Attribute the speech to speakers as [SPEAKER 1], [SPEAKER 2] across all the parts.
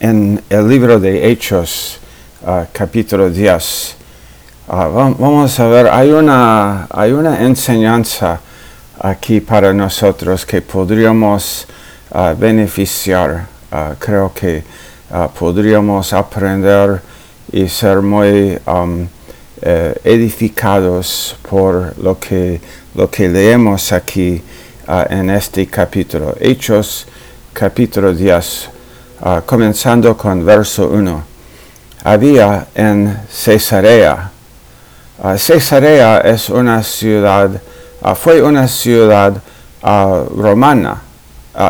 [SPEAKER 1] en el libro de Hechos, uh, capítulo 10. Uh, vamos a ver, hay una, hay una enseñanza aquí para nosotros que podríamos uh, beneficiar. creo que podríamos aprender y ser muy eh, edificados por lo que, lo que leemos aquí en este capítulo. Hechos capítulo 10 Ah, comenzando con verso 1. Había en Cesarea. Uh, Cesarea es una ciudad, ah, fue una ciudad romana.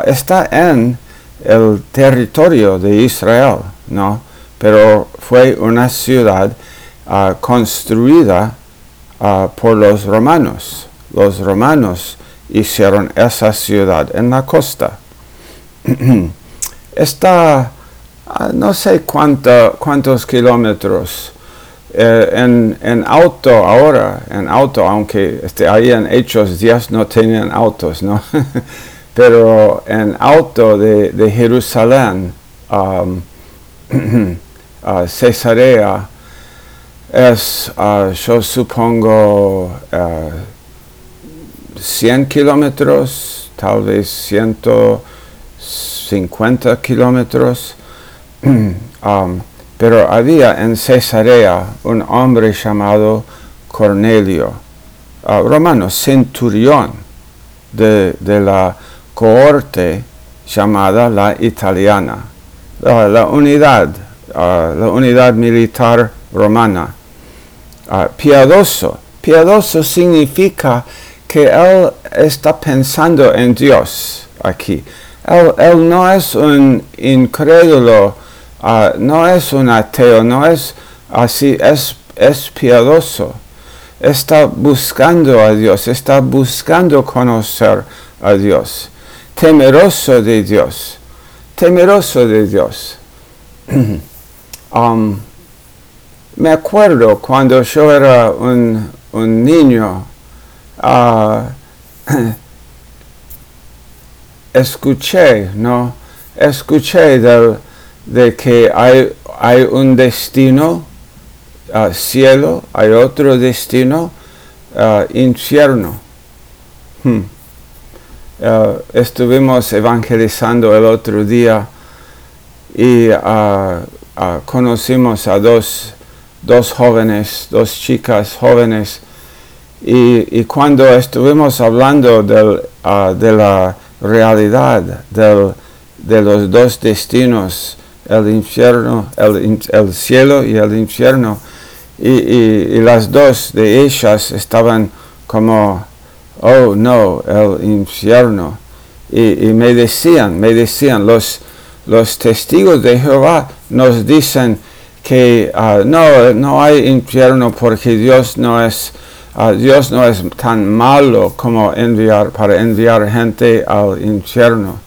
[SPEAKER 1] está en el territorio de Israel, ¿no? Pero fue una ciudad construida por los romanos. Los romanos hicieron esa ciudad en la costa. está no sé cuántos kilómetros eh, en, auto ahora, en auto, aunque este, ahí en Hechos días no tenían autos, ¿no? Pero en auto de, Jerusalén um, a Cesarea es, uh, yo supongo, 100 uh, kilómetros, tal vez 100 50 kilómetros, um, pero había en Cesarea un hombre llamado Cornelio, uh, romano, centurión de, la cohorte llamada la italiana, la unidad, uh, la unidad militar romana. Uh, piadoso, piadoso significa que él está pensando en Dios aquí. Él, no es un incrédulo, ah, no es un ateo, no es así, es, es piadoso. Está buscando a Dios, está buscando conocer a Dios, temeroso de Dios, temeroso de Dios. Um, me acuerdo cuando yo era un, niño, uh, escuché, ¿no? Escuché de que hay, hay un destino, uh, cielo, hay otro destino, uh, infierno. Hmm. Uh, estuvimos evangelizando el otro día y conocimos a dos, dos jóvenes, dos chicas jóvenes, y, cuando estuvimos hablando del, de la realidad de los dos destinos, el infierno, el, cielo y el infierno. Y, las dos de ellas estaban como, oh no, el infierno. Y, me decían, me decían, los, los testigos de Jehová nos dicen que ah, no, no hay infierno porque Dios no es Dios no es tan malo como enviar para enviar gente al infierno.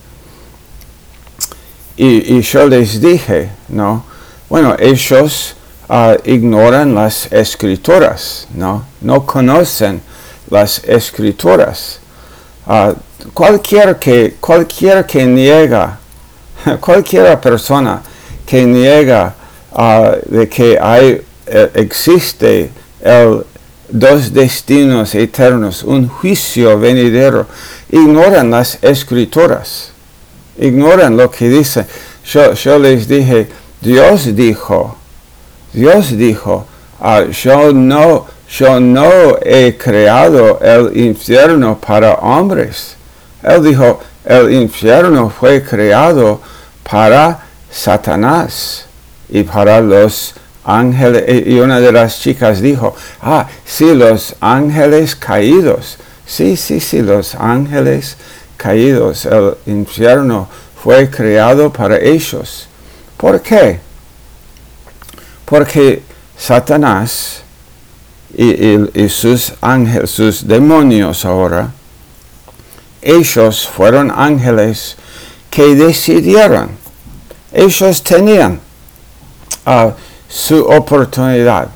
[SPEAKER 1] Y, yo les dije, ¿no? Bueno, ellos ah, ignoran las escrituras, ¿no? No conocen las escrituras. Uh, cualquier, que, cualquier que niega, cualquier persona que niega ah, de que hay, eh, existe el dos destinos eternos, un juicio venidero. Ignoran las escrituras, ignoran lo que dice. Yo, les dije, Dios dijo, Dios dijo, ah, yo, no, yo no he creado el infierno para hombres. Él dijo, el infierno fue creado para Satanás y para los ángeles, y una de las chicas dijo, ah, sí, los ángeles caídos, sí, sí, sí, los ángeles caídos, el infierno fue creado para ellos. ¿Por qué? Porque Satanás y, sus ángeles, sus demonios ahora, ellos fueron ángeles que decidieron, ellos tenían uh, su oportunidad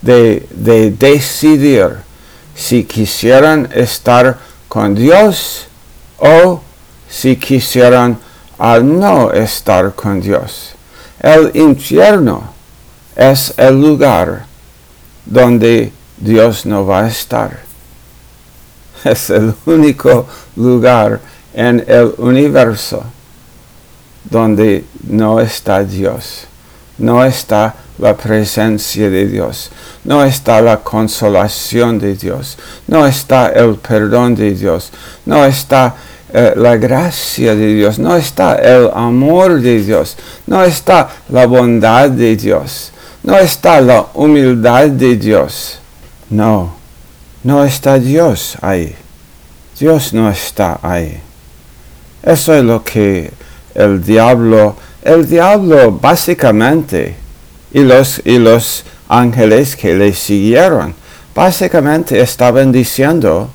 [SPEAKER 1] de, decidir si quisieran estar con Dios o si quisieran al no estar con Dios. El infierno es el lugar donde Dios no va a estar. Es el único lugar en el universo donde no está Dios, no está la presencia de Dios, no está la consolación de Dios, no está el perdón de Dios, no está eh, la gracia de Dios, no está el amor de Dios, no está la bondad de Dios, no está la humildad de Dios. No, no está Dios ahí. Dios no está ahí. Eso es lo que el diablo, el diablo básicamente, y los, y los ángeles que le siguieron, básicamente estaban diciendo,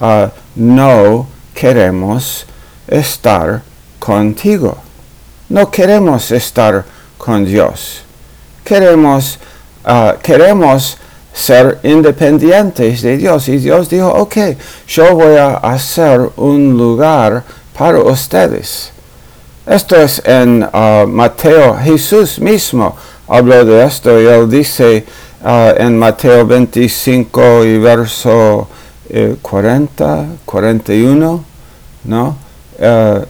[SPEAKER 1] ah, no queremos estar contigo. No queremos estar con Dios. Queremos, ah, queremos ser independientes de Dios. Y Dios dijo, ok, yo voy a hacer un lugar para ustedes. Esto es en uh, Mateo, Jesús mismo habló de esto y él dice uh, en Mateo 25 y verso 40, eh, 41, ¿no? Uh,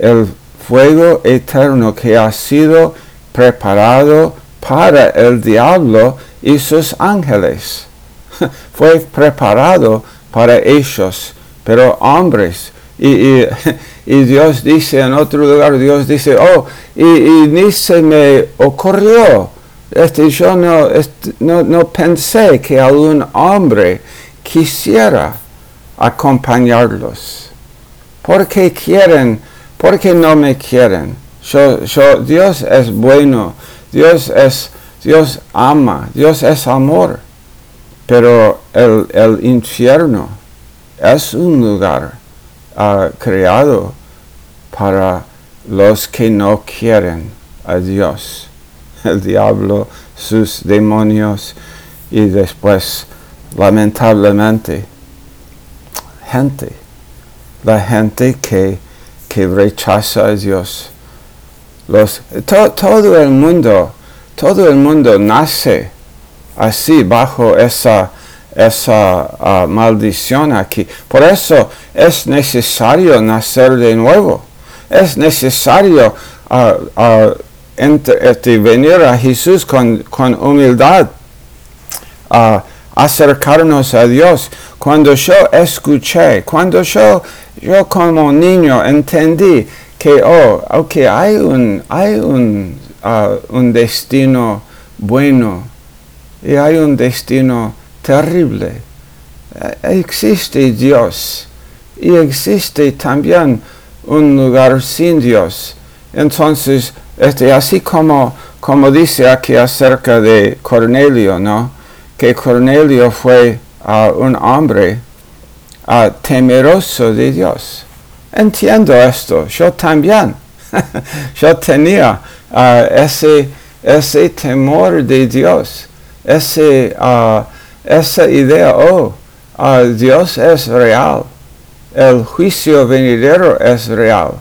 [SPEAKER 1] el fuego eterno que ha sido preparado para el diablo y sus ángeles. Fue preparado para ellos, pero hombres y, Dios dice en otro lugar, Dios dice, oh, y, ni se me ocurrió, este, yo no, este, no, no pensé que algún hombre quisiera acompañarlos. ¿Por qué quieren? ¿Por qué no me quieren? Yo, yo, Dios es bueno, Dios es, Dios ama, Dios es amor. Pero el, el infierno es un lugar ha creado para los que no quieren a Dios. El diablo, sus demonios y después, lamentablemente, gente, la gente que, que rechaza a Dios. Todo el mundo, todo el mundo nace así bajo esa esa ah, maldición aquí. Por eso es necesario nacer de nuevo. Es necesario venir a Jesús con, humildad, acercarnos a Dios. Cuando yo escuché, cuando yo, yo como niño entendí que, oh, okay, hay un, hay un, un destino bueno y hay un destino terrible. Eh, existe Dios y existe también un lugar sin Dios. Entonces, este, así como, como dice aquí acerca de Cornelio, ¿no? Que Cornelio fue uh, un hombre uh, temeroso de Dios. Entiendo esto, yo también. yo tenía uh, ese, ese temor de Dios, ese esa idea, oh, ah, Dios es real, el juicio venidero es real.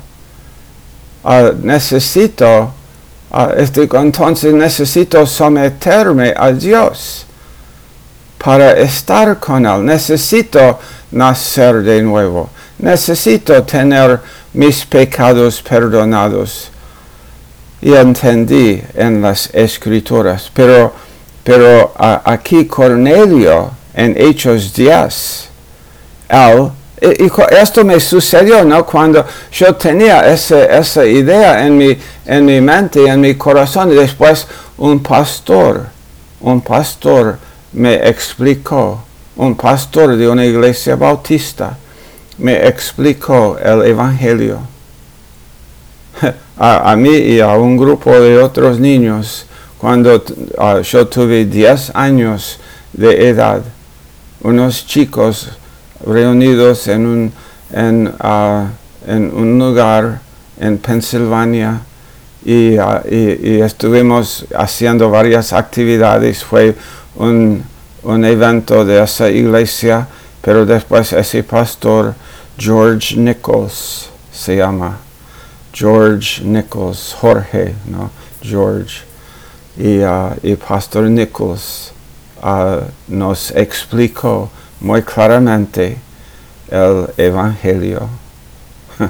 [SPEAKER 1] Ah, necesito, uh, este, entonces necesito someterme a Dios para estar con Él. Necesito nacer de nuevo. Necesito tener mis pecados perdonados. Y entendí en las escrituras, pero pero aquí Cornelio en Hechos 10, él, y, esto me sucedió ¿no? cuando yo tenía esa idea en mi, en mi mente, en mi corazón, y después un pastor, un pastor me explicó, un pastor de una iglesia bautista, me explicó el Evangelio. A mí y a un grupo de otros niños cuando ah, yo tuve 10 años de edad, unos chicos reunidos en un, ah, lugar en Pensilvania ah, y, estuvimos haciendo varias actividades. Fue un, un evento de esa iglesia, pero después ese pastor, George Nichols se llama, George Nichols, Jorge, ¿no? George y, uh, y Pastor Nichols uh, nos explicó muy claramente el Evangelio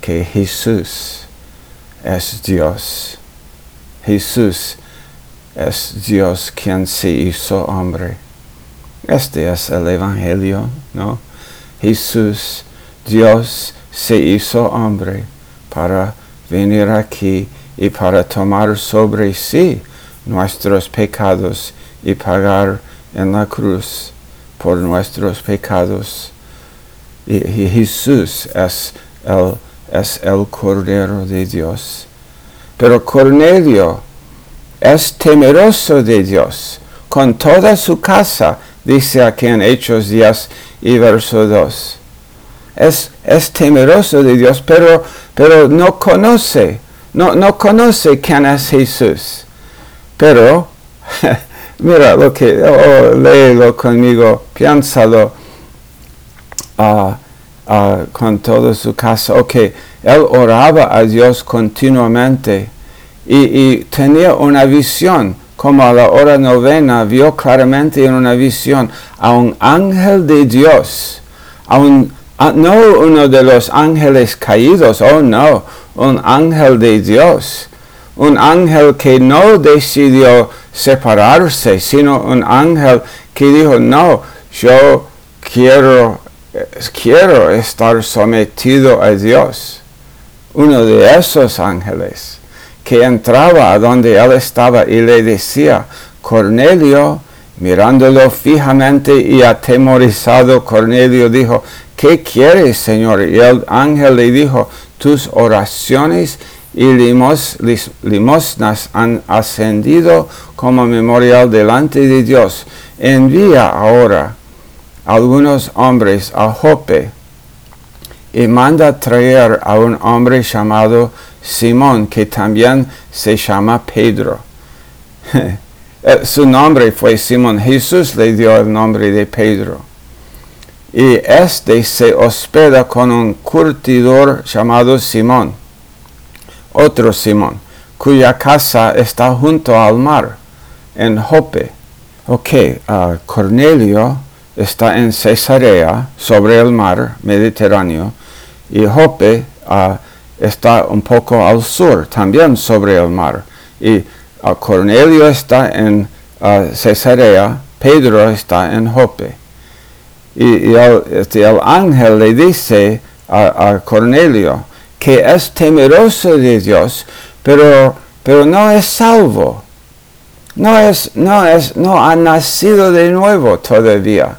[SPEAKER 1] que Jesús es Dios. Jesús es Dios quien se hizo hombre. Este es el Evangelio, ¿no? Jesús, Dios, se hizo hombre para venir aquí y para tomar sobre sí nuestros pecados y pagar en la cruz por nuestros pecados. Y, Jesús es el, es el Cordero de Dios. Pero Cornelio es temeroso de Dios. Con toda su casa, dice aquí en Hechos 10 y verso 2. Es, es temeroso de Dios, pero, pero no conoce, no, no conoce quién es Jesús. Pero, mira lo que, oh, léelo conmigo, piénsalo uh, uh, con toda su casa. Ok, él oraba a Dios continuamente y, tenía una visión, como a la hora novena vio claramente en una visión a un ángel de Dios, a un, no uno de los ángeles caídos, oh no, un ángel de Dios, un ángel que no decidió separarse, sino un ángel que dijo, no, yo quiero, quiero estar sometido a Dios. Uno de esos ángeles que entraba a donde él estaba y le decía, Cornelio, mirándolo fijamente y atemorizado, Cornelio dijo, ¿qué quieres, Señor? Y el ángel le dijo, tus oraciones y limosnas han ascendido como memorial delante de Dios. Envía ahora algunos hombres a Jope y manda traer a un hombre llamado Simón, que también se llama Pedro. Eh, su nombre fue Simón. Jesús le dio el nombre de Pedro. Y este se hospeda con un curtidor llamado Simón, otro Simón, cuya casa está junto al mar, en Jope. Ok, uh, Cornelio está en Cesarea, sobre el mar Mediterráneo, y Jope uh, está un poco al sur, también sobre el mar. Y uh, Cornelio está en Cesarea, Pedro está en Jope. Y, este, el, ángel le dice a, Cornelio que es temeroso de Dios, pero, pero no es salvo. No, es, no, es, no ha nacido de nuevo todavía.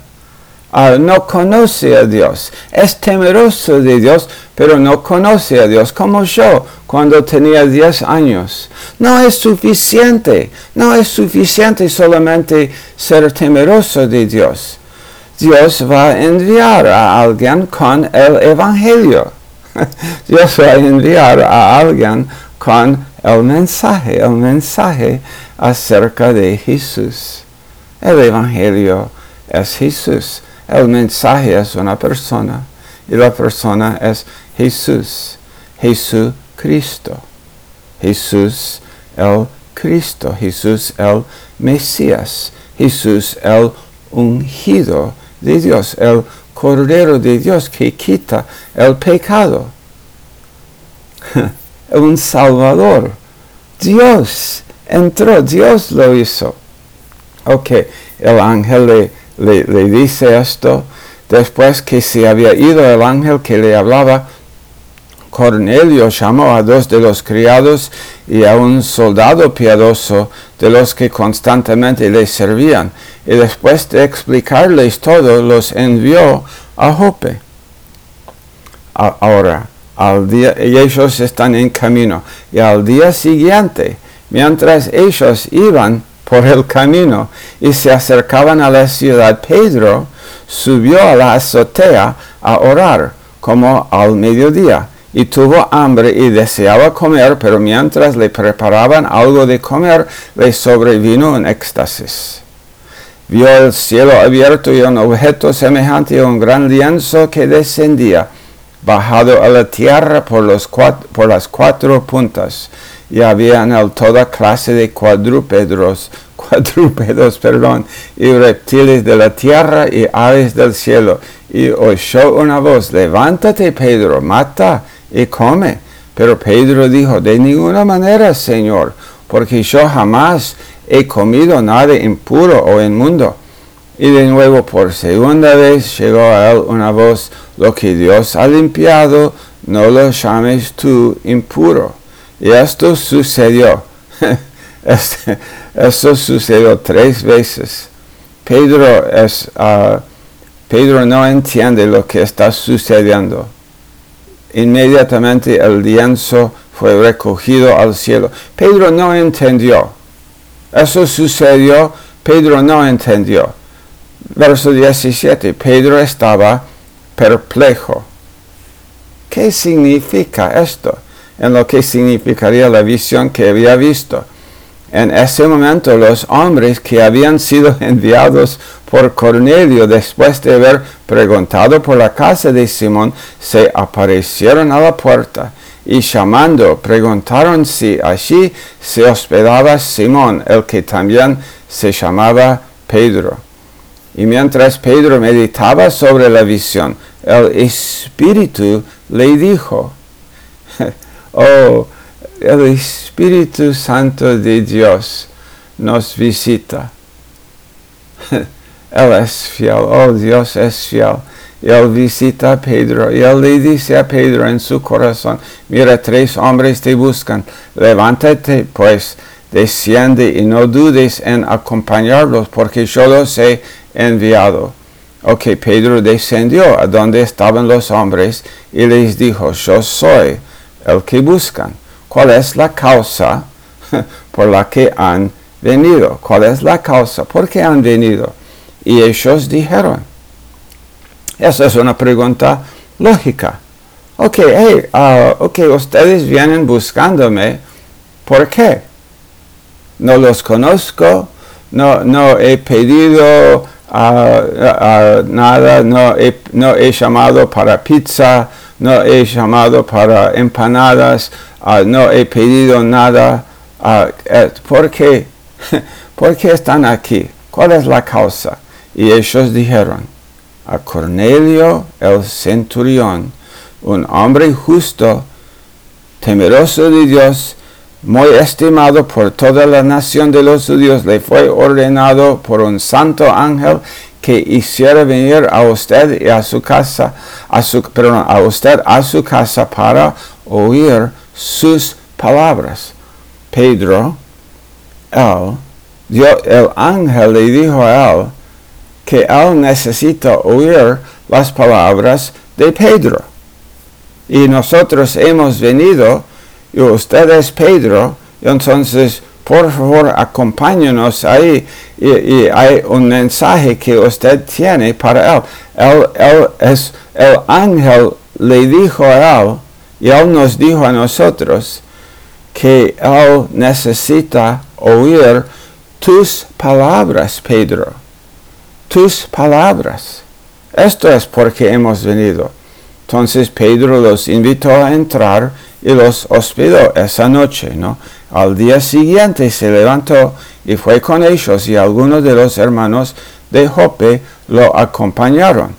[SPEAKER 1] Ah, no conoce a Dios. Es temeroso de Dios, pero no conoce a Dios, como yo cuando tenía 10 años. No es suficiente, no es suficiente solamente ser temeroso de Dios. Dios va a enviar a alguien con el Evangelio. Dios va a enviar a alguien con el mensaje, el mensaje acerca de Jesús. El Evangelio es Jesús. El mensaje es una persona y la persona es Jesús, Jesucristo, Jesús el Cristo, Jesús el Mesías, Jesús el ungido de Dios, el Cordero de Dios que quita el pecado. Un Salvador. Dios entró, Dios lo hizo. Ok, el ángel le le, dice esto, después que se había ido el ángel que le hablaba, Cornelio llamó a dos de los criados y a un soldado piadoso de los que constantemente le servían, y después de explicarles todo, los envió a Jope. Ahora, al día, ellos están en camino, y al día siguiente, mientras ellos iban por el camino y se acercaban a la ciudad, Pedro subió a la azotea a orar como al mediodía y tuvo hambre y deseaba comer, pero mientras le preparaban algo de comer, le sobrevino un éxtasis. Vio el cielo abierto y un objeto semejante a un gran lienzo que descendía bajado a la tierra por, las cuatro puntas y había en él toda clase de cuadrúpedos, cuadrúpedos, perdón, y reptiles de la tierra y aves del cielo. Y oyó una voz, levántate Pedro, mata y come. Pero Pedro dijo, de ninguna manera, Señor, porque yo jamás he comido nada impuro o inmundo. Y de nuevo por segunda vez llegó a él una voz, lo que Dios ha limpiado, no lo llames tú impuro. Y esto sucedió. Esto sucedió tres veces. Pedro, es, ah, Pedro no entiende lo que está sucediendo. Inmediatamente el lienzo fue recogido al cielo. Pedro no entendió. Eso sucedió, Pedro no entendió. Verso 17, Pedro estaba perplejo. ¿Qué significa esto? En lo que significaría la visión que había visto. En ese momento los hombres que habían sido enviados por Cornelio después de haber preguntado por la casa de Simón se aparecieron a la puerta y llamando preguntaron si allí se hospedaba Simón, el que también se llamaba Pedro. Y mientras Pedro meditaba sobre la visión, el Espíritu le dijo, oh, el Espíritu Santo de Dios nos visita. Él es fiel, oh Dios es fiel. Él visita a Pedro y él le dice a Pedro en su corazón, mira, tres hombres te buscan, levántate pues, desciende y no dudes en acompañarlos, porque yo los he enviado. Ok, Pedro descendió a donde estaban los hombres y les dijo, yo soy el que buscan. ¿Cuál es la causa por la que han venido? ¿Cuál es la causa? ¿Por qué han venido? Y ellos dijeron, esa es una pregunta lógica. Ok, hey, uh, ok, ustedes vienen buscándome, ¿por qué? No los conozco, no, no he pedido uh, uh, nada, no he, no he llamado para pizza, no he llamado para empanadas, no he pedido nada. Eh, ¿Por qué? ¿Por qué están aquí? ¿Cuál es la causa? Y ellos dijeron, a Cornelio el centurión, un hombre justo, temeroso de Dios, muy estimado por toda la nación de los judíos, le fue ordenado por un santo ángel que hiciera venir a usted y a su casa, a su, perdón, a usted a su casa para oír sus palabras. Pedro, él, el ángel le dijo a él, que él necesita oír las palabras de Pedro. Y nosotros hemos venido, y usted es Pedro, y entonces por favor acompáñenos ahí y, hay un mensaje que usted tiene para él. es, el ángel le dijo a él y él nos dijo a nosotros que él necesita oír tus palabras, Pedro tus palabras. Esto es porque hemos venido. Entonces Pedro los invitó a entrar y los hospedó esa noche, ¿no? Al día siguiente se levantó y fue con ellos y algunos de los hermanos de Jope lo acompañaron.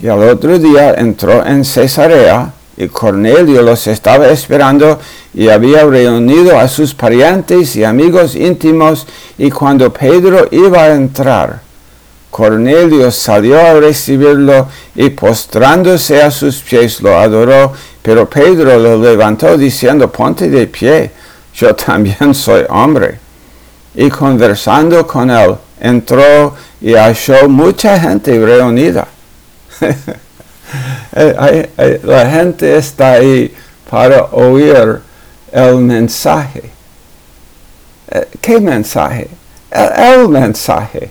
[SPEAKER 1] Y al otro día entró en Cesarea y Cornelio los estaba esperando y había reunido a sus parientes y amigos íntimos y cuando Pedro iba a entrar, Cornelio salió a recibirlo y postrándose a sus pies lo adoró, pero Pedro lo levantó diciendo, ponte de pie, yo también soy hombre. Y conversando con él, entró y halló mucha gente reunida. Eh, la gente está ahí para oír el mensaje. Eh, ¿Qué mensaje? el mensaje.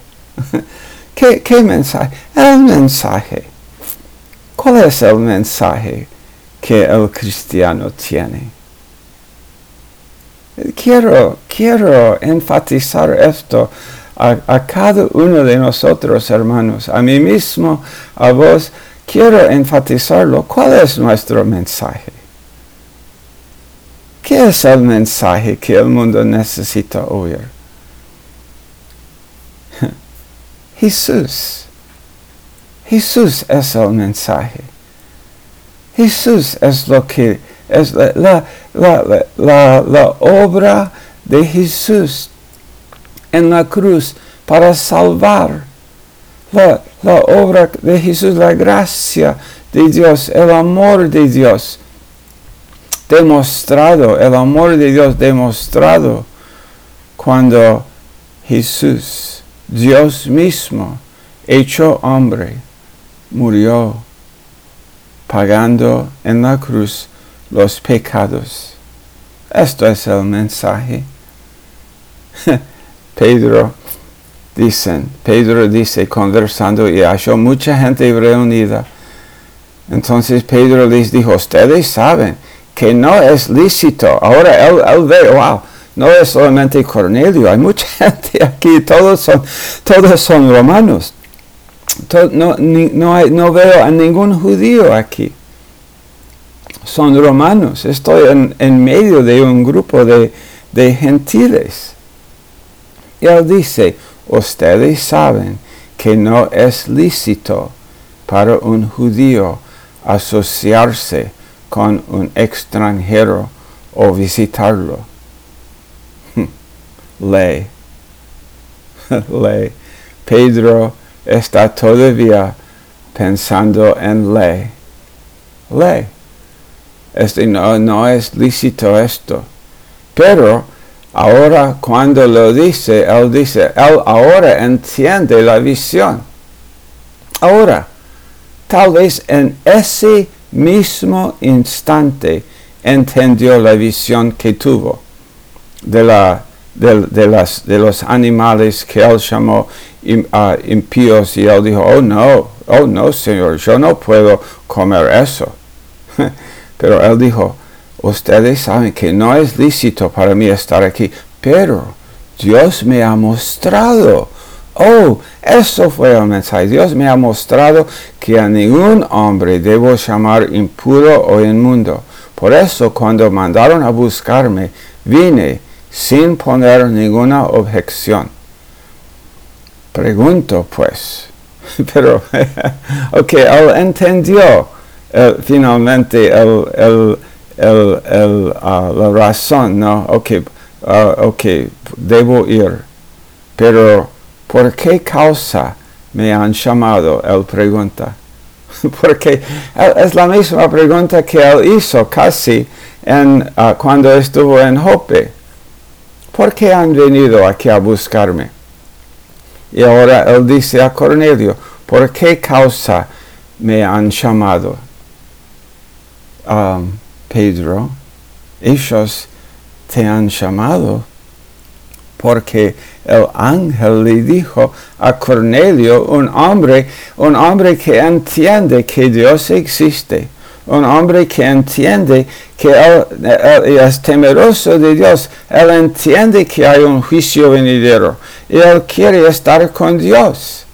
[SPEAKER 1] ¿Qué, mensaje? El mensaje. ¿Cuál es el mensaje que el cristiano tiene? Quiero, quiero enfatizar esto a, a, cada uno de nosotros, hermanos, a mí mismo, a vos, quiero enfatizarlo. ¿Cuál es nuestro mensaje? ¿Qué es el mensaje que el mundo necesita oír? Jesús. Jesús es el mensaje. Jesús es lo que es la, la, obra de Jesús en la cruz para salvar. La, la obra de Jesús, la gracia de Dios, el amor de Dios demostrado, el amor de Dios demostrado cuando Jesús, Dios mismo, hecho hombre, murió pagando en la cruz los pecados. Esto es el mensaje. Pedro dicen, Pedro dice conversando y halló mucha gente reunida. Entonces Pedro les dijo, ustedes saben que no es lícito. Ahora él, ve, wow, no es solamente Cornelio, hay mucha gente aquí, todos son, todos son romanos. no, no, veo a ningún judío aquí. Son romanos. Estoy en, medio de un grupo de, de gentiles. Y él dice, ustedes saben que no es lícito para un judío asociarse con un extranjero o visitarlo. Ley. ley. Pedro está todavía pensando en ley. Ley. Este no, no es lícito esto. Pero ahora cuando lo dice, él dice, él ahora entiende la visión. Ahora, tal vez en ese mismo instante entendió la visión que tuvo de, la, de, las, de los animales que él llamó ah, impíos y él dijo, oh no, oh no, Señor, yo no puedo comer eso. pero él dijo, ustedes saben que no es lícito para mí estar aquí, pero Dios me ha mostrado Oh, eso fue el mensaje. Dios me ha mostrado que a ningún hombre debo llamar impuro o inmundo. Por eso cuando mandaron a buscarme, vine sin poner ninguna objeción. Pregunto pues, pero, ok, él entendió eh, finalmente el, ah, la razón, ¿no? Ok, uh, ok, debo ir, pero ¿Por qué causa me han llamado? Él pregunta. Porque es la misma pregunta que él hizo casi en, ah, cuando estuvo en Jope. ¿Por qué han venido aquí a buscarme? Y ahora él dice a Cornelio, ¿por qué causa me han llamado? Pedro, ellos te han llamado porque el ángel le dijo a Cornelio, un hombre, un hombre que entiende que Dios existe, un hombre que entiende que es temeroso de Dios, él entiende que hay un juicio venidero y él quiere estar con Dios.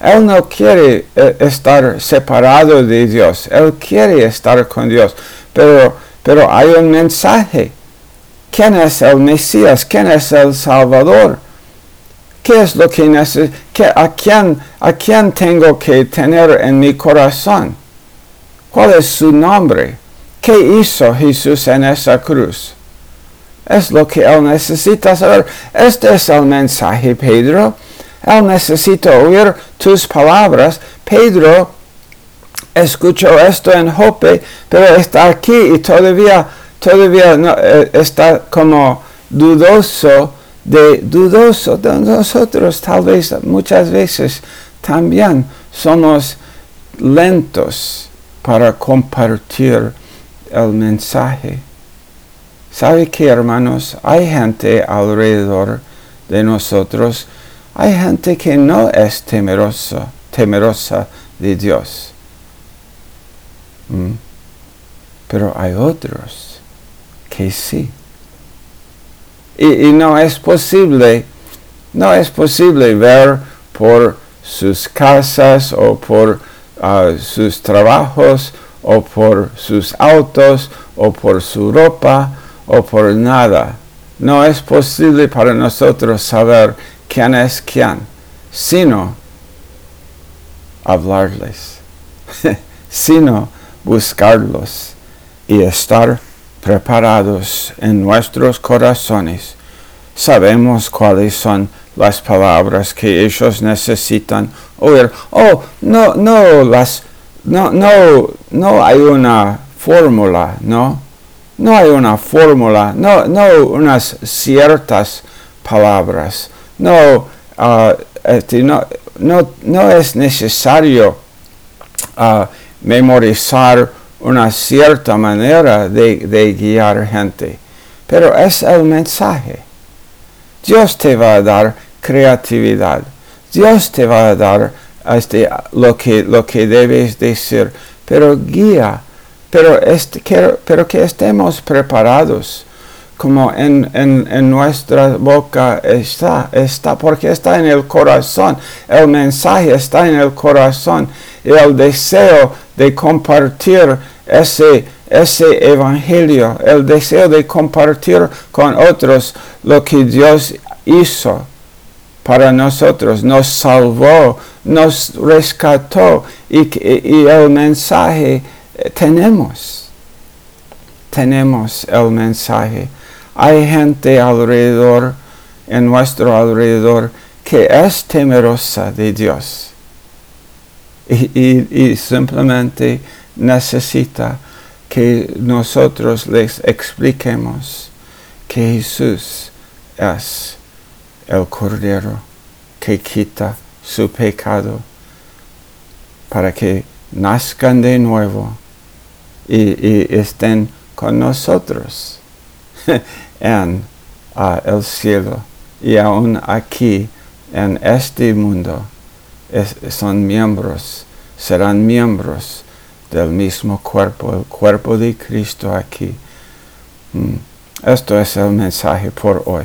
[SPEAKER 1] Él no quiere eh, estar separado de Dios, él quiere estar con Dios, pero, pero hay un mensaje ¿Quién es el Mesías? ¿Quién es el Salvador? ¿Qué es lo que necesito? A quién, ¿A quién tengo que tener en mi corazón? ¿Cuál es su nombre? ¿Qué hizo Jesús en esa cruz? Es lo que Él necesita saber. Este es el mensaje, Pedro. Él necesita oír tus palabras. Pedro escuchó esto en Jope, pero está aquí y todavía todavía no, eh, está como dudoso de dudoso de nosotros tal vez muchas veces también somos lentos para compartir el mensaje. ¿Sabe qué, hermanos? Hay gente alrededor de nosotros, hay gente que no es temerosa, temerosa de Dios. ¿Mm? Pero hay otros que sí. Y, no es posible, no es posible ver por sus casas o por ah, sus trabajos o por sus autos o por su ropa o por nada. No es posible para nosotros saber quién es quién, sino hablarles, sino buscarlos y estar preparados en nuestros corazones. Sabemos cuáles son las palabras que ellos necesitan oír. Oh, no, no, las, no, no, no hay una fórmula, ¿no? No hay una fórmula, no, no unas ciertas palabras. No, uh, este, no, no, no, es necesario uh, memorizar una cierta manera de, de guiar gente, pero es el mensaje. Dios te va a dar creatividad. Dios te va a dar este, lo, que, lo que debes decir, pero guía, pero, este, pero que estemos preparados, como en, en, en, nuestra boca está, está, porque está en el corazón, el mensaje está en el corazón, y el deseo de compartir ese, ese evangelio, el deseo de compartir con otros lo que Dios hizo para nosotros, nos salvó, nos rescató y, y el mensaje eh, tenemos. Tenemos el mensaje. Hay gente alrededor, en nuestro alrededor, que es temerosa de Dios y, simplemente necesita que nosotros les expliquemos que Jesús es el Cordero que quita su pecado para que nazcan de nuevo y, estén con nosotros en uh, el cielo y aún aquí en este mundo son miembros, serán miembros del mismo cuerpo, el cuerpo de Cristo aquí. Mm. Esto es el mensaje por hoy.